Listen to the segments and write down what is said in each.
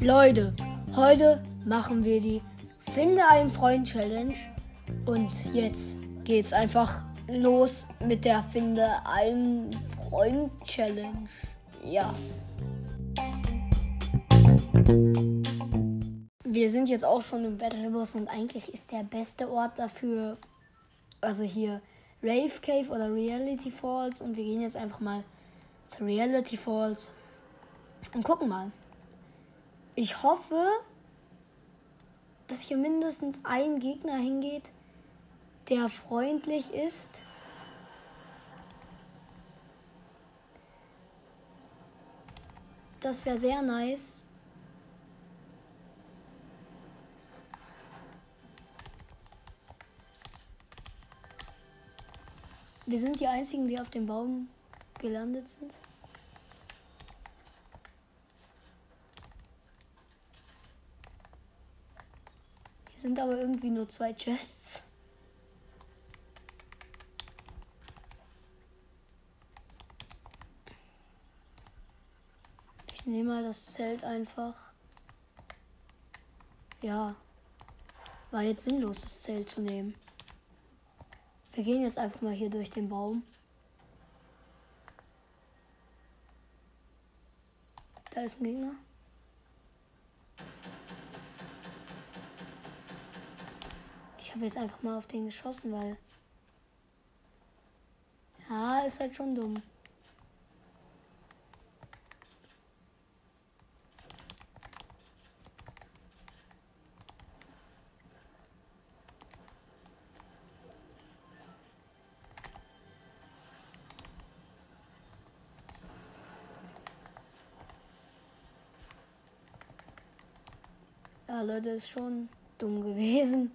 Leute, heute machen wir die Finde einen Freund Challenge. Und jetzt geht's einfach los mit der Finde einen Freund Challenge. Ja. Wir sind jetzt auch schon im Battlebus und eigentlich ist der beste Ort dafür, also hier Rave Cave oder Reality Falls und wir gehen jetzt einfach mal Reality Falls und gucken mal. Ich hoffe, dass hier mindestens ein Gegner hingeht, der freundlich ist. Das wäre sehr nice. Wir sind die einzigen, die auf dem Baum gelandet sind. Hier sind aber irgendwie nur zwei Chests. Ich nehme mal das Zelt einfach. Ja. War jetzt sinnlos, das Zelt zu nehmen. Wir gehen jetzt einfach mal hier durch den Baum. Ist ein Gegner. Ich habe jetzt einfach mal auf den geschossen, weil. Ja, ist halt schon dumm. Ja, Leute, ist schon dumm gewesen.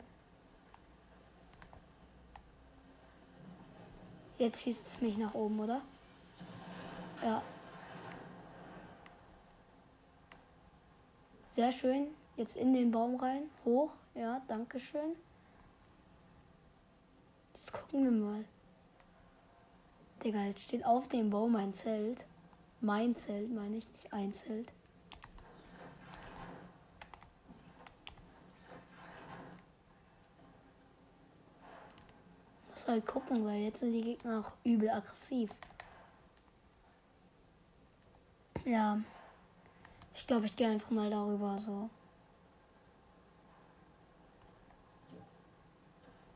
Jetzt schießt es mich nach oben, oder? Ja. Sehr schön. Jetzt in den Baum rein. Hoch. Ja, danke schön. Jetzt gucken wir mal. Digga, jetzt steht auf dem Baum ein Zelt. Mein Zelt, meine ich, nicht ein Zelt. Muss halt gucken, weil jetzt sind die Gegner auch übel aggressiv. Ja. Ich glaube, ich gehe einfach mal darüber so.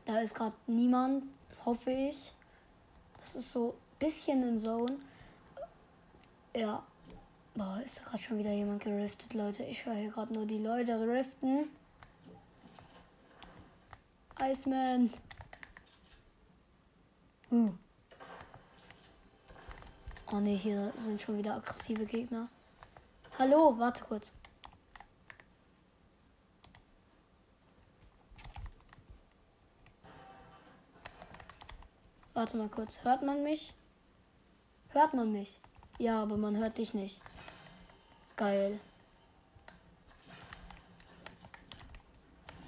Da ist gerade niemand, hoffe ich. Das ist so ein bisschen in Zone. Ja. Boah, ist da gerade schon wieder jemand geriftet, Leute. Ich höre hier gerade nur die Leute riften. Iceman. Uh. Oh ne, hier sind schon wieder aggressive Gegner. Hallo, warte kurz. Warte mal kurz. Hört man mich? Hört man mich? Ja, aber man hört dich nicht. Geil.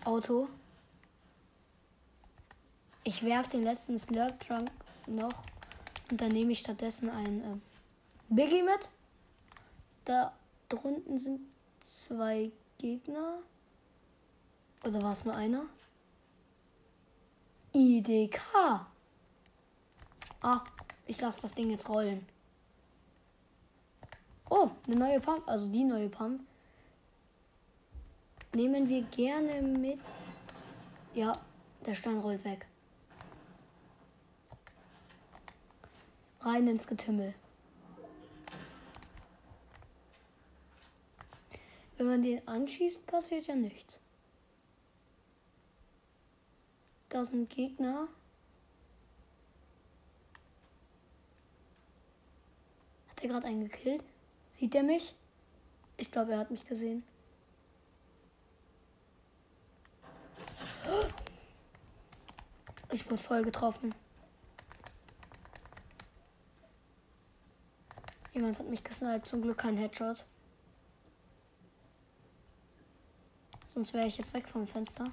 Auto. Ich werfe den letzten Slurp Trunk noch und dann nehme ich stattdessen ein äh, Biggie mit. Da drunten sind zwei Gegner. Oder war es nur einer? IDK. Ah, ich lasse das Ding jetzt rollen. Oh, eine neue Pump, also die neue Pump. Nehmen wir gerne mit. Ja, der Stein rollt weg. Rein ins Getümmel. Wenn man den anschießt, passiert ja nichts. Da sind Gegner. Hat er gerade einen gekillt? Sieht er mich? Ich glaube, er hat mich gesehen. Ich wurde voll getroffen. Jemand hat mich gesniped. Zum Glück kein Headshot. Sonst wäre ich jetzt weg vom Fenster.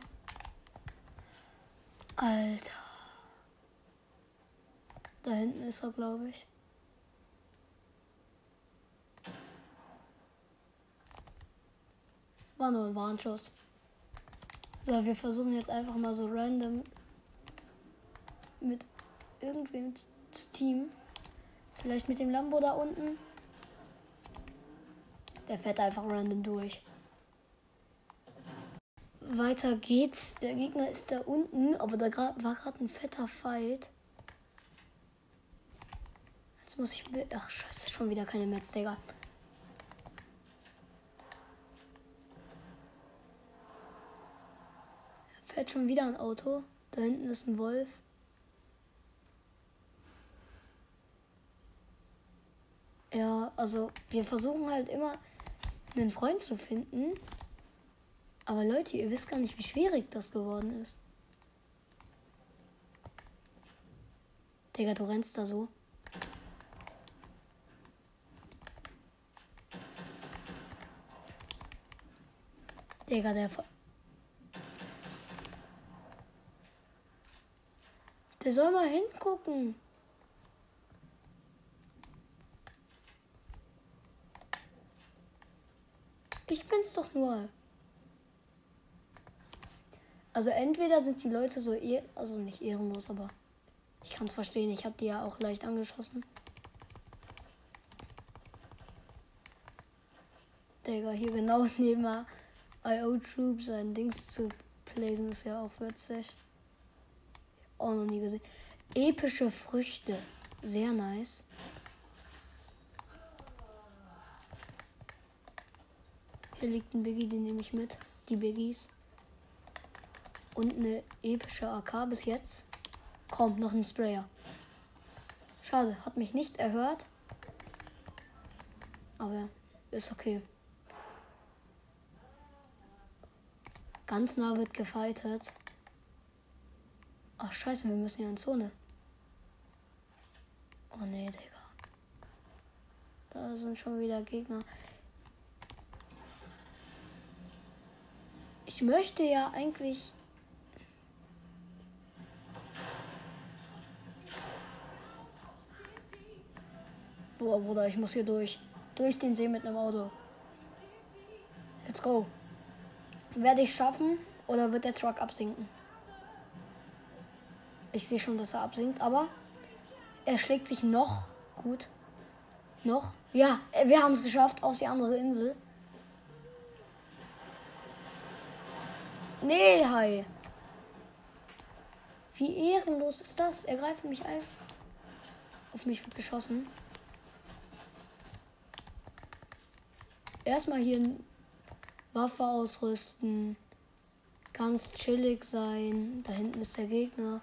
Alter. Da hinten ist er, glaube ich. War nur ein Warnschuss. So, wir versuchen jetzt einfach mal so random mit irgendwem zu teamen. Vielleicht mit dem Lambo da unten. Der fährt einfach random durch. Weiter geht's. Der Gegner ist da unten, aber da war gerade ein fetter Fight. Jetzt muss ich. Ach, scheiße, schon wieder keine Metz, Digga. Fährt schon wieder ein Auto. Da hinten ist ein Wolf. Ja, also wir versuchen halt immer einen Freund zu finden. Aber Leute, ihr wisst gar nicht, wie schwierig das geworden ist. Digga, du rennst da so. Digga, der. Der soll mal hingucken. Ich bin's doch nur. Also entweder sind die Leute so eh, also nicht ehrenlos, aber ich kann es verstehen. Ich habe die ja auch leicht angeschossen. Digga, hier genau neben IO Troop sein Dings zu placen ist ja auch witzig. Auch noch nie gesehen. Epische Früchte. Sehr nice. Hier liegt ein Biggie, den nehme ich mit. Die Biggies. Und eine epische AK bis jetzt. Kommt noch ein Sprayer. Schade, hat mich nicht erhört. Aber ist okay. Ganz nah wird gefightet. Ach scheiße, wir müssen ja in Zone. Oh nee, Digga. Da sind schon wieder Gegner. Ich möchte ja eigentlich. Boah, Bruder, ich muss hier durch. Durch den See mit einem Auto. Let's go. Werde ich schaffen oder wird der Truck absinken? Ich sehe schon, dass er absinkt, aber er schlägt sich noch gut. Noch? Ja, wir haben es geschafft auf die andere Insel. Nee, Hai. Wie ehrenlos ist das? Er greift mich ein. Auf mich wird geschossen. Erstmal hier Waffe ausrüsten, ganz chillig sein. Da hinten ist der Gegner.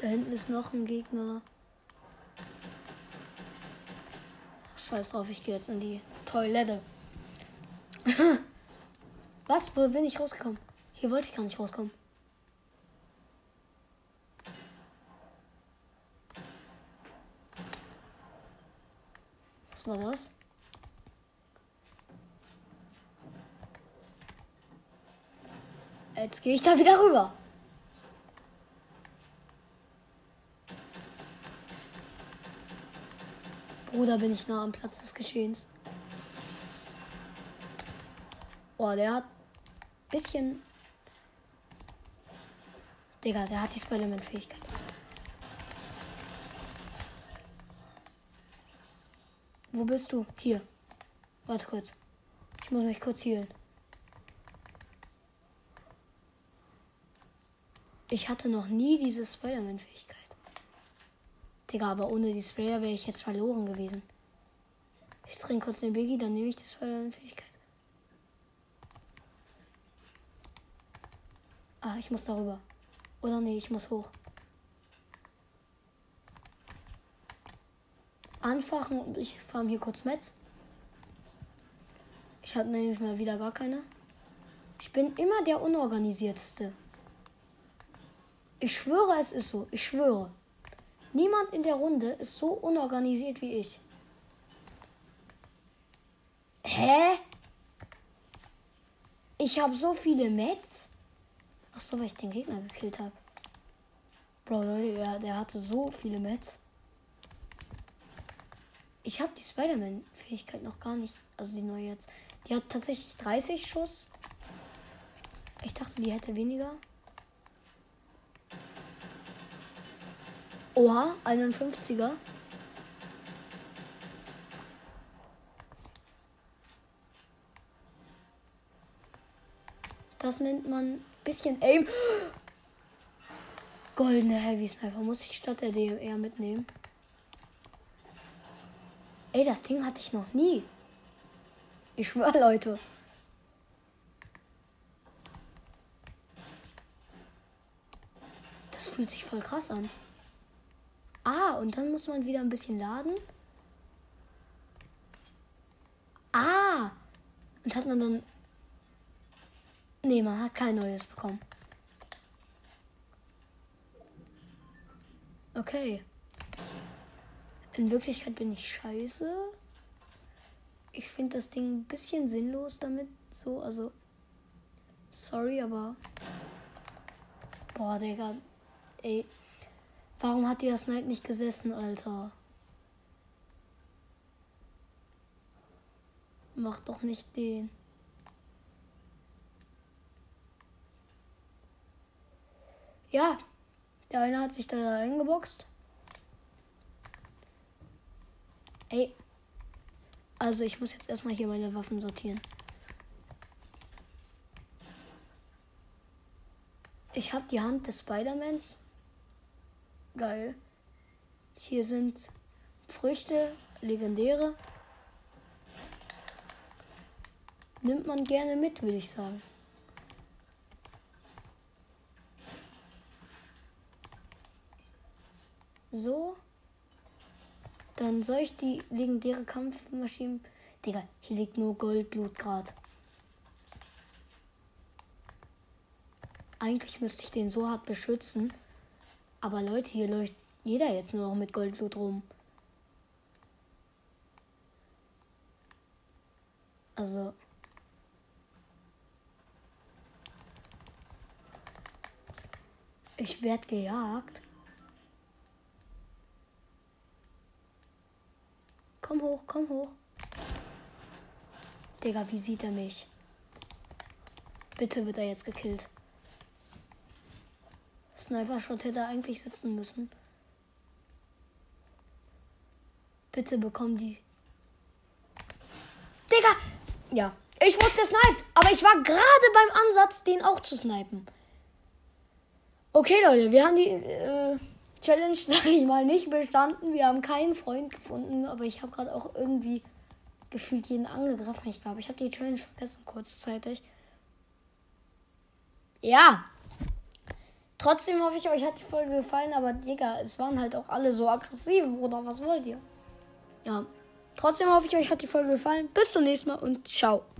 Da hinten ist noch ein Gegner. Scheiß drauf, ich gehe jetzt in die Toilette. Was? Wo bin ich rausgekommen? Hier wollte ich gar nicht rauskommen. Was war das? Jetzt gehe ich da wieder rüber. Bruder, bin ich nah am Platz des Geschehens. Boah, der hat bisschen. Digga, der hat die Spider-Man-Fähigkeit. Wo bist du? Hier. Warte kurz. Ich muss mich kurz healen. Ich hatte noch nie diese Spider-Man-Fähigkeit. Digga, aber ohne die Sprayer wäre ich jetzt verloren gewesen. Ich trinke kurz den Biggie, dann nehme ich die Spider-Man-Fähigkeit. Ah, ich muss darüber. Oder nee, ich muss hoch. anfachen und ich farm hier kurz Metz. Ich hatte nämlich mal wieder gar keine. Ich bin immer der Unorganisierteste. Ich schwöre, es ist so. Ich schwöre. Niemand in der Runde ist so unorganisiert wie ich. Hä? Ich habe so viele Mets. Ach so, weil ich den Gegner gekillt habe. Bro, Leute, der, der hatte so viele Mets. Ich habe die Spider-Man-Fähigkeit noch gar nicht. Also die neue jetzt. Die hat tatsächlich 30 Schuss. Ich dachte, die hätte weniger. Oha, 51er. Das nennt man bisschen Aim. Goldene Heavy Sniper muss ich statt der DMR mitnehmen. Ey, das Ding hatte ich noch nie. Ich schwöre, Leute. Das fühlt sich voll krass an. Ah, und dann muss man wieder ein bisschen laden. Ah! Und hat man dann. Nee, man hat kein neues bekommen. Okay. In Wirklichkeit bin ich scheiße. Ich finde das Ding ein bisschen sinnlos damit. So, also. Sorry, aber. Boah, Digga. Ey. Warum hat dir das Snipe nicht gesessen, Alter? Mach doch nicht den. Ja, der eine hat sich da eingeboxt. Ey. Also ich muss jetzt erstmal hier meine Waffen sortieren. Ich habe die Hand des Spider-Mans. Geil. Hier sind Früchte, legendäre. Nimmt man gerne mit, würde ich sagen. So. Dann soll ich die legendäre Kampfmaschine. Digga, hier liegt nur Goldblut gerade. Eigentlich müsste ich den so hart beschützen. Aber Leute, hier läuft jeder jetzt nur noch mit Goldblut rum. Also. Ich werde gejagt. Komm hoch, komm hoch. Digga, wie sieht er mich? Bitte wird er jetzt gekillt. Sniper-Shot hätte eigentlich sitzen müssen. Bitte bekomm die. Digga! Ja. Ich wurde gesniped, aber ich war gerade beim Ansatz, den auch zu snipen. Okay, Leute, wir haben die äh, Challenge, sag ich mal, nicht bestanden. Wir haben keinen Freund gefunden, aber ich habe gerade auch irgendwie gefühlt jeden angegriffen. Ich glaube, ich habe die Challenge vergessen kurzzeitig. Ja. Trotzdem hoffe ich, euch hat die Folge gefallen, aber Digga, es waren halt auch alle so aggressiv, oder was wollt ihr? Ja. Trotzdem hoffe ich, euch hat die Folge gefallen. Bis zum nächsten Mal und ciao.